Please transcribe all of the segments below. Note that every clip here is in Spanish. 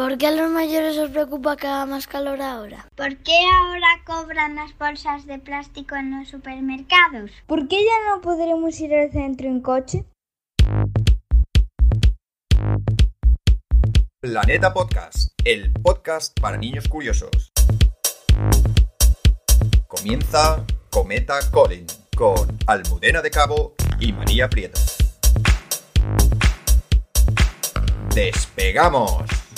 ¿Por qué a los mayores os preocupa que haga más calor ahora? ¿Por qué ahora cobran las bolsas de plástico en los supermercados? ¿Por qué ya no podremos ir al centro en coche? Planeta Podcast, el podcast para niños curiosos. Comienza Cometa Colin con Almudena de Cabo y María Prieto. ¡Despegamos!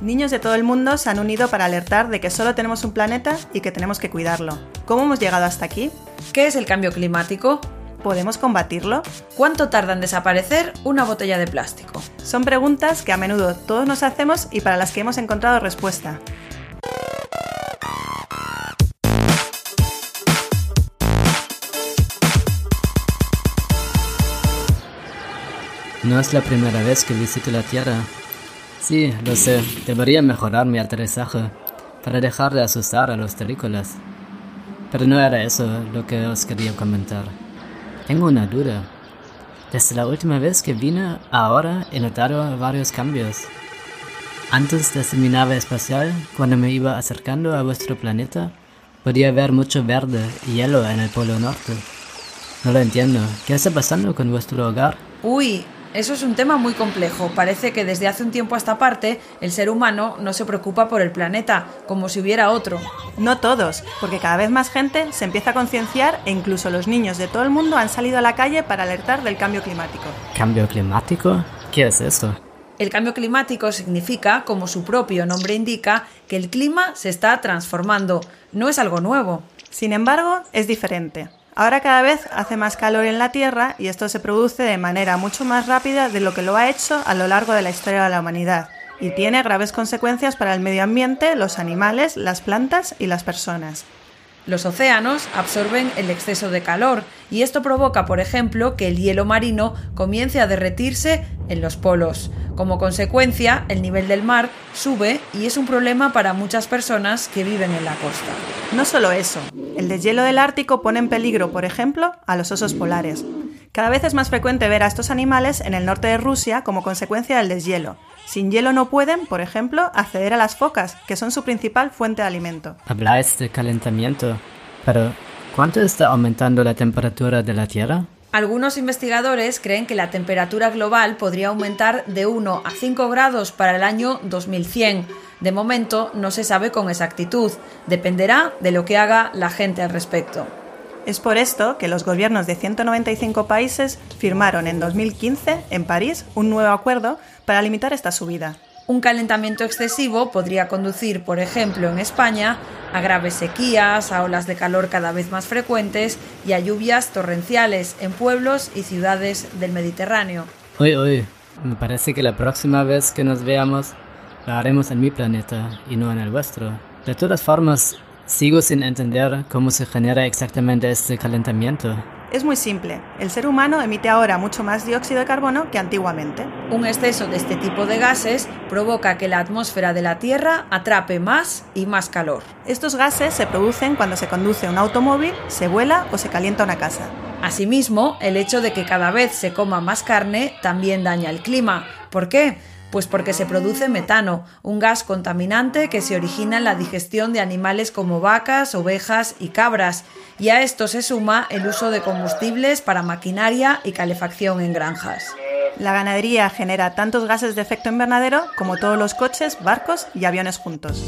Niños de todo el mundo se han unido para alertar de que solo tenemos un planeta y que tenemos que cuidarlo. ¿Cómo hemos llegado hasta aquí? ¿Qué es el cambio climático? ¿Podemos combatirlo? ¿Cuánto tarda en desaparecer una botella de plástico? Son preguntas que a menudo todos nos hacemos y para las que hemos encontrado respuesta. No es la primera vez que visito la Tierra. Sí, lo sé, debería mejorar mi aterrizaje para dejar de asustar a los terrícolas. Pero no era eso lo que os quería comentar. Tengo una duda. Desde la última vez que vine, ahora he notado varios cambios. Antes desde mi nave espacial, cuando me iba acercando a vuestro planeta, podía ver mucho verde y hielo en el polo norte. No lo entiendo. ¿Qué está pasando con vuestro hogar? Uy, eso es un tema muy complejo. Parece que desde hace un tiempo a esta parte el ser humano no se preocupa por el planeta, como si hubiera otro. No todos, porque cada vez más gente se empieza a concienciar e incluso los niños de todo el mundo han salido a la calle para alertar del cambio climático. ¿Cambio climático? ¿Qué es esto? El cambio climático significa, como su propio nombre indica, que el clima se está transformando. No es algo nuevo. Sin embargo, es diferente. Ahora cada vez hace más calor en la Tierra y esto se produce de manera mucho más rápida de lo que lo ha hecho a lo largo de la historia de la humanidad y tiene graves consecuencias para el medio ambiente, los animales, las plantas y las personas. Los océanos absorben el exceso de calor y esto provoca, por ejemplo, que el hielo marino comience a derretirse en los polos. Como consecuencia, el nivel del mar sube y es un problema para muchas personas que viven en la costa. No solo eso, el deshielo del Ártico pone en peligro, por ejemplo, a los osos polares. Cada vez es más frecuente ver a estos animales en el norte de Rusia como consecuencia del deshielo. Sin hielo no pueden, por ejemplo, acceder a las focas, que son su principal fuente de alimento. Habláis de calentamiento, pero ¿cuánto está aumentando la temperatura de la Tierra? Algunos investigadores creen que la temperatura global podría aumentar de 1 a 5 grados para el año 2100. De momento no se sabe con exactitud, dependerá de lo que haga la gente al respecto. Es por esto que los gobiernos de 195 países firmaron en 2015 en París un nuevo acuerdo para limitar esta subida. Un calentamiento excesivo podría conducir, por ejemplo, en España, a graves sequías, a olas de calor cada vez más frecuentes y a lluvias torrenciales en pueblos y ciudades del Mediterráneo. Uy, uy, me parece que la próxima vez que nos veamos lo haremos en mi planeta y no en el vuestro. De todas formas, sigo sin entender cómo se genera exactamente este calentamiento. Es muy simple. El ser humano emite ahora mucho más dióxido de carbono que antiguamente. Un exceso de este tipo de gases provoca que la atmósfera de la Tierra atrape más y más calor. Estos gases se producen cuando se conduce un automóvil, se vuela o se calienta una casa. Asimismo, el hecho de que cada vez se coma más carne también daña el clima. ¿Por qué? Pues porque se produce metano, un gas contaminante que se origina en la digestión de animales como vacas, ovejas y cabras, y a esto se suma el uso de combustibles para maquinaria y calefacción en granjas. La ganadería genera tantos gases de efecto invernadero como todos los coches, barcos y aviones juntos.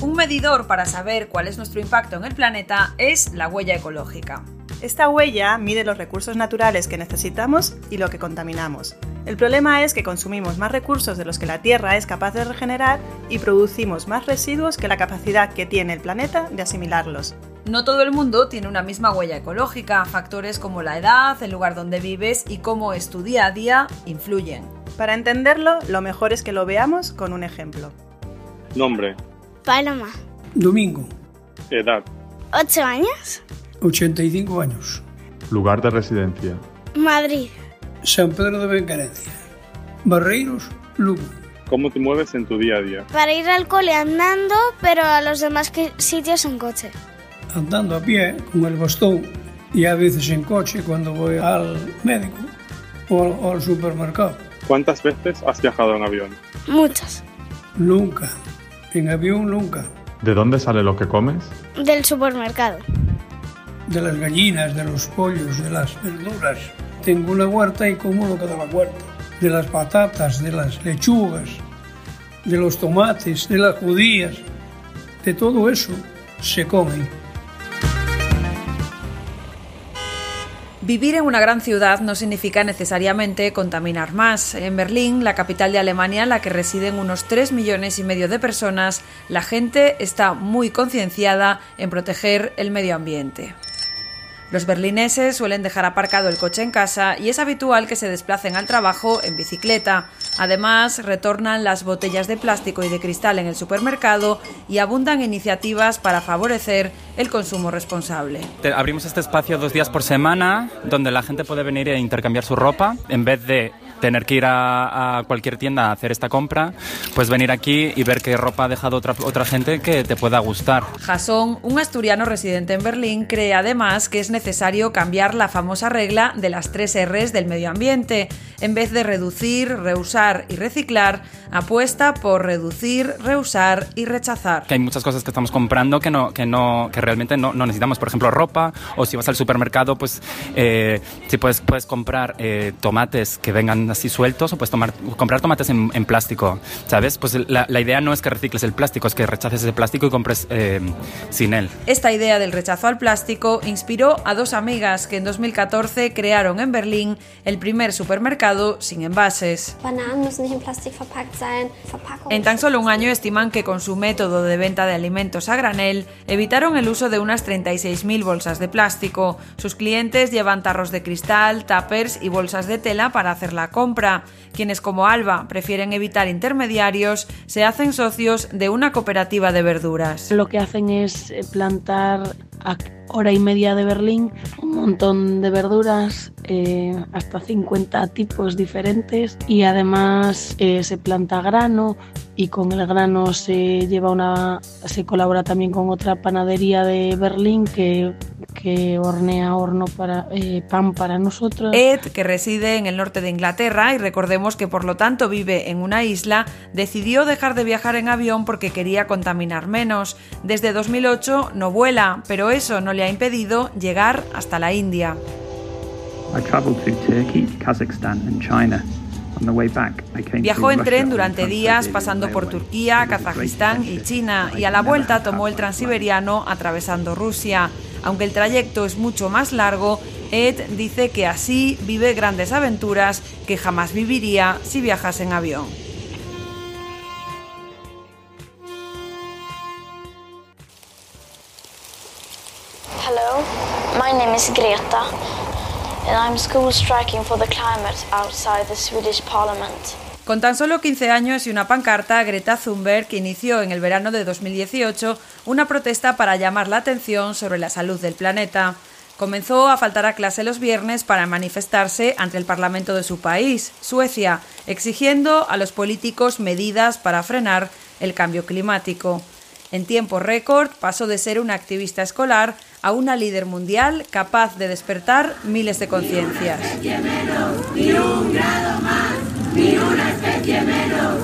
Un medidor para saber cuál es nuestro impacto en el planeta es la huella ecológica. Esta huella mide los recursos naturales que necesitamos y lo que contaminamos. El problema es que consumimos más recursos de los que la Tierra es capaz de regenerar y producimos más residuos que la capacidad que tiene el planeta de asimilarlos. No todo el mundo tiene una misma huella ecológica. Factores como la edad, el lugar donde vives y cómo es tu día a día influyen. Para entenderlo, lo mejor es que lo veamos con un ejemplo. Nombre. Paloma. Domingo. Edad. ¿Ocho años? 85 años. Lugar de residencia. Madrid. San Pedro de Bencarencia. Barreiros, Lugo. ¿Cómo te mueves en tu día a día? Para ir al cole andando, pero a los demás que- sitios en coche. Andando a pie con el bastón y a veces en coche cuando voy al médico o al, o al supermercado. ¿Cuántas veces has viajado en avión? Muchas. Nunca. En avión nunca. ¿De dónde sale lo que comes? Del supermercado. De las gallinas, de los pollos, de las verduras. Tengo una huerta y como lo que da la huerta. De las patatas, de las lechugas, de los tomates, de las judías. De todo eso se come. Vivir en una gran ciudad no significa necesariamente contaminar más. En Berlín, la capital de Alemania, en la que residen unos 3 millones y medio de personas, la gente está muy concienciada en proteger el medio ambiente. Los berlineses suelen dejar aparcado el coche en casa y es habitual que se desplacen al trabajo en bicicleta. Además, retornan las botellas de plástico y de cristal en el supermercado y abundan iniciativas para favorecer el consumo responsable. Abrimos este espacio dos días por semana donde la gente puede venir e intercambiar su ropa en vez de tener que ir a, cualquier tienda a hacer esta compra, pues venir aquí y ver qué ropa ha dejado otra, otra gente que te pueda gustar. Jason, un asturiano residente en Berlín, cree además que es necesario cambiar la famosa regla de las tres Rs del medio ambiente. En vez de reducir, reusar y reciclar, apuesta por reducir, reusar y rechazar. Que hay muchas cosas que estamos comprando que, no, que, no, que realmente no, no necesitamos. Por ejemplo, ropa o si vas al supermercado, pues eh, si puedes, puedes comprar eh, tomates que vengan así sueltos o puedes tomar, comprar tomates en, en plástico, ¿sabes? Pues la, la idea no es que recicles el plástico, es que rechaces ese plástico y compres eh, sin él. Esta idea del rechazo al plástico inspiró a dos amigas que en 2014 crearon en Berlín el primer supermercado sin envases. En tan solo un año estiman que con su método de venta de alimentos a granel evitaron el uso de unas 36.000 bolsas de plástico. Sus clientes llevan tarros de cristal, tuppers y bolsas de tela para hacer la compra. Quienes como Alba prefieren evitar intermediarios se hacen socios de una cooperativa de verduras. Lo que hacen es plantar hora y media de Berlín un montón de verduras, eh, hasta 50 tipos diferentes y además eh, se planta grano y con el grano se lleva una se colabora también con otra panadería de Berlín que, que hornea horno para eh, pan para nosotros. Ed, que reside en el norte de Inglaterra y recordemos que por lo tanto vive en una isla, decidió dejar de viajar en avión porque quería contaminar menos. Desde 2008 no vuela, pero eso no le ha impedido llegar hasta la India. I traveled through Turkey, Kazakhstan and China. On the way back, I came Viajó en tren durante días pasando por. Turquía, Kazajistán y China y a la vuelta tomó el transiberiano atravesando Rusia. Aunque el trayecto es mucho más largo, Ed dice que así vive grandes aventuras que jamás viviría si viajase en avión. Hello, my name is Greta, and I'm school striking for the climate outside the Swedish Parliament. Con tan solo 15 años y una pancarta, Greta Thunberg inició en el verano de 2018 una protesta para llamar la atención sobre la salud del planeta. Comenzó a faltar a clase los viernes para manifestarse ante el Parlamento de su país, Suecia, exigiendo a los políticos medidas para frenar el cambio climático. En tiempo récord pasó de ser una activista escolar a una líder mundial capaz de despertar miles de conciencias. Ni un grado más, ni una especie menos.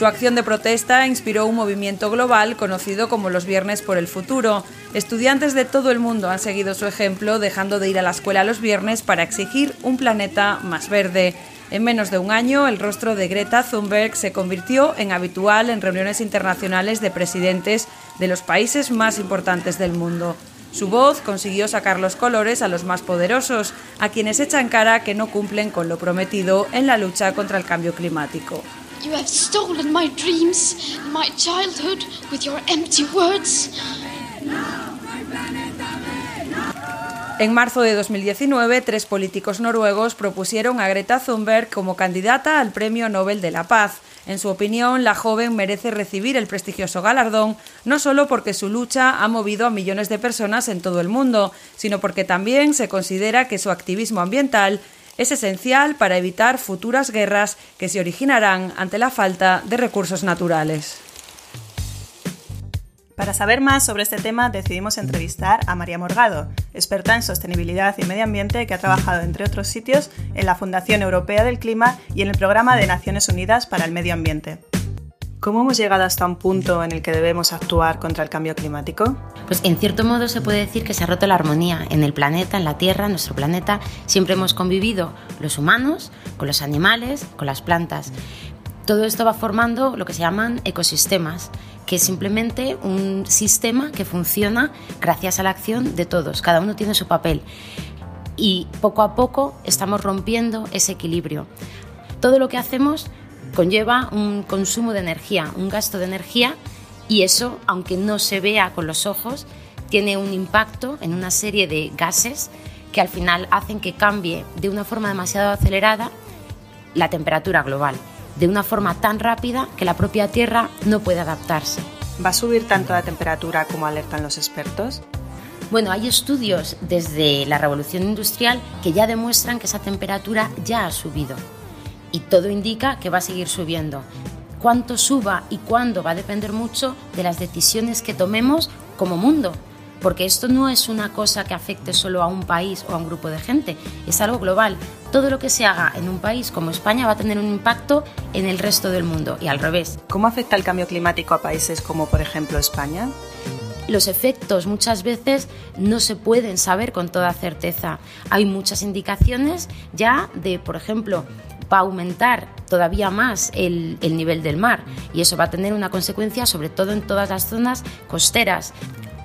Su acción de protesta inspiró un movimiento global conocido como los Viernes por el Futuro. Estudiantes de todo el mundo han seguido su ejemplo, dejando de ir a la escuela los viernes para exigir un planeta más verde. En menos de un año, el rostro de Greta Thunberg se convirtió en habitual en reuniones internacionales de presidentes de los países más importantes del mundo. Su voz consiguió sacar los colores a los más poderosos, a quienes echan cara que no cumplen con lo prometido en la lucha contra el cambio climático. You have stolen my dreams, my childhood, with your empty words. En marzo de 2019, tres políticos noruegos propusieron a Greta Thunberg como candidata al Premio Nobel de la Paz. En su opinión, la joven merece recibir el prestigioso galardón no solo porque su lucha ha movido a millones de personas en todo el mundo, sino porque también se considera que su activismo ambiental Es esencial para evitar futuras guerras que se originarán ante la falta de recursos naturales. Para saber más sobre este tema decidimos entrevistar a María Morgado, experta en sostenibilidad y medio ambiente que ha trabajado, entre otros sitios, en la Fundación Europea del Clima y en el Programa de Naciones Unidas para el Medio Ambiente. ¿Cómo hemos llegado hasta un punto en el que debemos actuar contra el cambio climático? Pues en cierto modo se puede decir que se ha roto la armonía en el planeta, en la Tierra, en nuestro planeta. Siempre hemos convivido los humanos con los animales, con las plantas. Todo esto va formando lo que se llaman ecosistemas que es simplemente un sistema que funciona gracias a la acción de todos, cada uno tiene su papel. Y poco a poco estamos rompiendo ese equilibrio. Todo lo que hacemos conlleva un consumo de energía, un gasto de energía, y eso, aunque no se vea con los ojos, tiene un impacto en una serie de gases que al final hacen que cambie de una forma demasiado acelerada la temperatura global de una forma tan rápida que la propia Tierra no puede adaptarse. ¿Va a subir tanto la temperatura como alertan los expertos? Bueno, hay estudios desde la revolución industrial que ya demuestran que esa temperatura ya ha subido y todo indica que va a seguir subiendo. Cuánto suba y cuándo va a depender mucho de las decisiones que tomemos como mundo, porque esto no es una cosa que afecte solo a un país o a un grupo de gente, es algo global. Todo lo que se haga en un país como España va a tener un impacto en el resto del mundo y al revés. ¿Cómo afecta el cambio climático a países como por ejemplo España? Los efectos muchas veces no se pueden saber con toda certeza. Hay muchas indicaciones ya de, por ejemplo, va a aumentar todavía más el, el, nivel del mar y eso va a tener una consecuencia sobre todo en todas las zonas costeras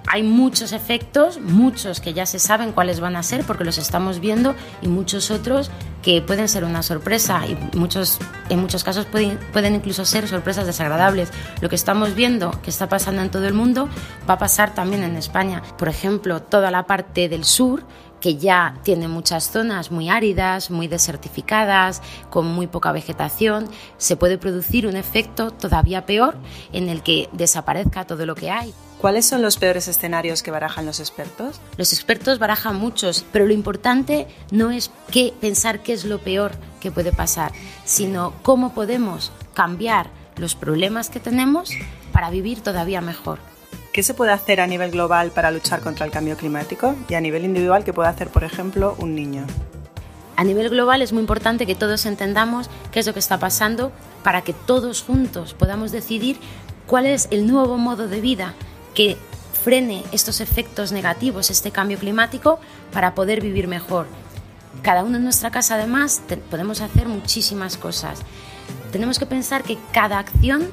hay muchos efectos, muchos que ya se saben cuáles van a ser porque los estamos viendo y muchos otros que pueden ser una sorpresa y muchos, en muchos casos pueden, pueden incluso ser sorpresas desagradables. Lo que estamos viendo que está pasando en todo el mundo va a pasar también en España. Por ejemplo, toda la parte del sur que ya tiene muchas zonas muy áridas, muy desertificadas, con muy poca vegetación, se puede producir un efecto todavía peor en el que desaparezca todo lo que hay. ¿Cuáles son los peores escenarios que barajan los expertos? Los expertos barajan muchos, pero lo importante no es qué, pensar qué es lo peor que puede pasar, sino cómo podemos cambiar los problemas que tenemos para vivir todavía mejor. ¿Qué se puede hacer a nivel global para luchar contra el cambio climático? Y a nivel individual, ¿qué puede hacer, por ejemplo, un niño? A nivel global es muy importante que todos entendamos qué es lo que está pasando para que todos juntos podamos decidir cuál es el nuevo modo de vida que frene estos efectos negativos, este cambio climático, para poder vivir mejor. Cada uno en nuestra casa, además, podemos hacer muchísimas cosas. Tenemos que pensar que cada acción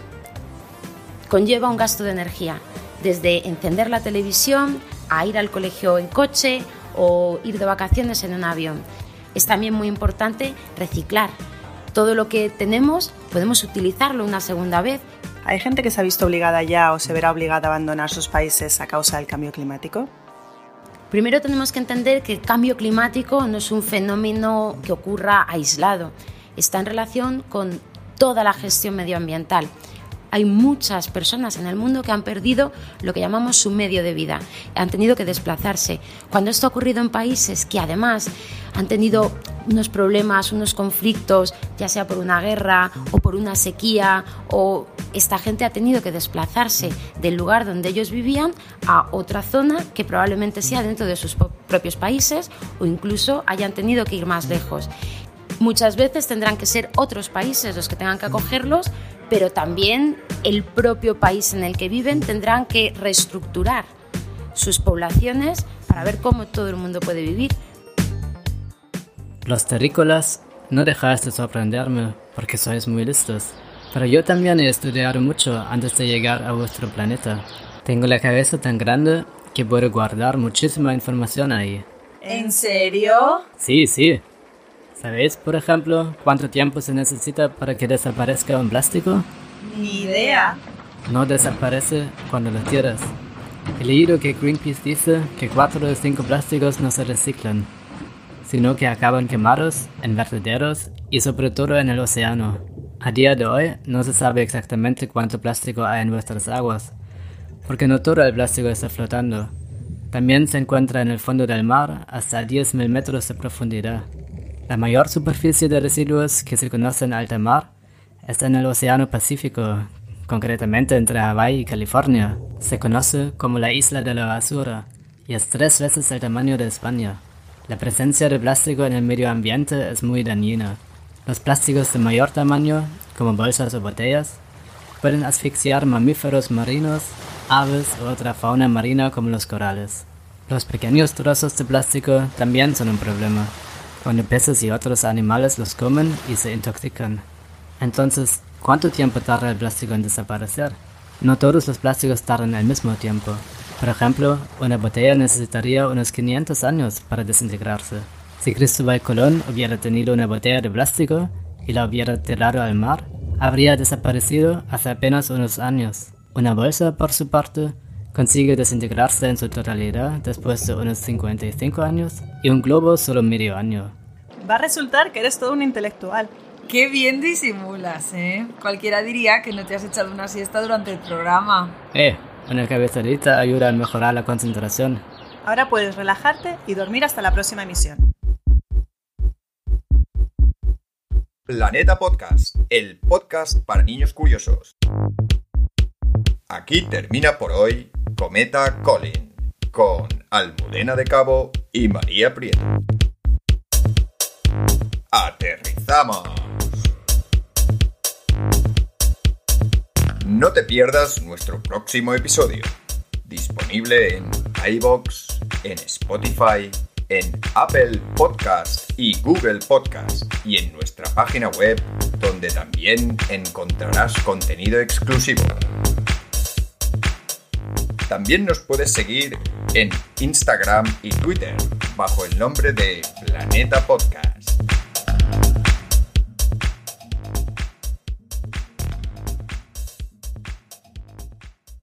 conlleva un gasto de energía, desde encender la televisión a ir al colegio en coche o ir de vacaciones en un avión. Es también muy importante reciclar. Todo lo que tenemos podemos utilizarlo una segunda vez ¿Hay gente que se ha visto obligada ya o se verá obligada a abandonar sus países a causa del cambio climático? Primero tenemos que entender que el cambio climático no es un fenómeno que ocurra aislado, está en relación con toda la gestión medioambiental hay muchas personas en el mundo que han perdido lo que llamamos su medio de vida, han tenido que desplazarse. Cuando esto ha ocurrido en países que además han tenido unos problemas, unos conflictos, ya sea por una guerra o por una sequía, o esta gente ha tenido que desplazarse del lugar donde ellos vivían a otra zona que probablemente sea dentro de sus propios países o incluso hayan tenido que ir más lejos. Muchas veces tendrán que ser otros países los que tengan que acogerlos, pero también el propio país en el que viven tendrán que reestructurar sus poblaciones para ver cómo todo el mundo puede vivir. Los terrícolas, no dejáis de sorprenderme porque sois muy listos. Pero yo también he estudiado mucho antes de llegar a vuestro planeta. Tengo la cabeza tan grande que puedo guardar muchísima información ahí. ¿En serio? Sí, sí. ¿Sabéis, por ejemplo, cuánto tiempo se necesita para que desaparezca un plástico? Ni idea. No desaparece cuando lo tiras. He leído que Greenpeace dice que 4 de 5 plásticos no se reciclan, sino que acaban quemados en vertederos y sobre todo en el océano. A día de hoy no se sabe exactamente cuánto plástico hay en nuestras aguas, porque no todo el plástico está flotando. También se encuentra en el fondo del mar hasta 10.000 metros de profundidad. La mayor superficie de residuos que se conoce en alta mar está en el Océano Pacífico, concretamente entre Hawái y California. Se conoce como la isla de la basura y es tres veces el tamaño de España. La presencia de plástico en el medio ambiente es muy dañina. Los plásticos de mayor tamaño, como bolsas o botellas, pueden asfixiar mamíferos marinos, aves u otra fauna marina como los corales. Los pequeños trozos de plástico también son un problema, cuando peces y otros animales los comen y se intoxican. Entonces, ¿cuánto tiempo tarda el plástico en desaparecer? No todos los plásticos tardan el mismo tiempo. Por ejemplo, una botella necesitaría unos 500 años para desintegrarse. Si Cristóbal Colón hubiera tenido una botella de plástico y la hubiera tirado al mar, habría desaparecido hace apenas unos años. Una bolsa, por su parte, consigue desintegrarse en su totalidad después de unos 55 años y un globo solo medio año. Va a resultar que eres todo un intelectual. Qué bien disimulas, ¿eh? Cualquiera diría que no te has echado una siesta durante el programa. Eh, una cabezadita ayuda a mejorar la concentración. Ahora puedes relajarte y dormir hasta la próxima emisión. Planeta Podcast, el podcast para niños curiosos. Aquí termina por hoy Cometa Colin, con Almudena de Cabo y María Prieto. ¡Aterrizamos! No te pierdas nuestro próximo episodio, disponible en iBox, en Spotify, en Apple Podcast y Google Podcast y en nuestra página web donde también encontrarás contenido exclusivo. También nos puedes seguir en Instagram y Twitter bajo el nombre de Planeta Podcast.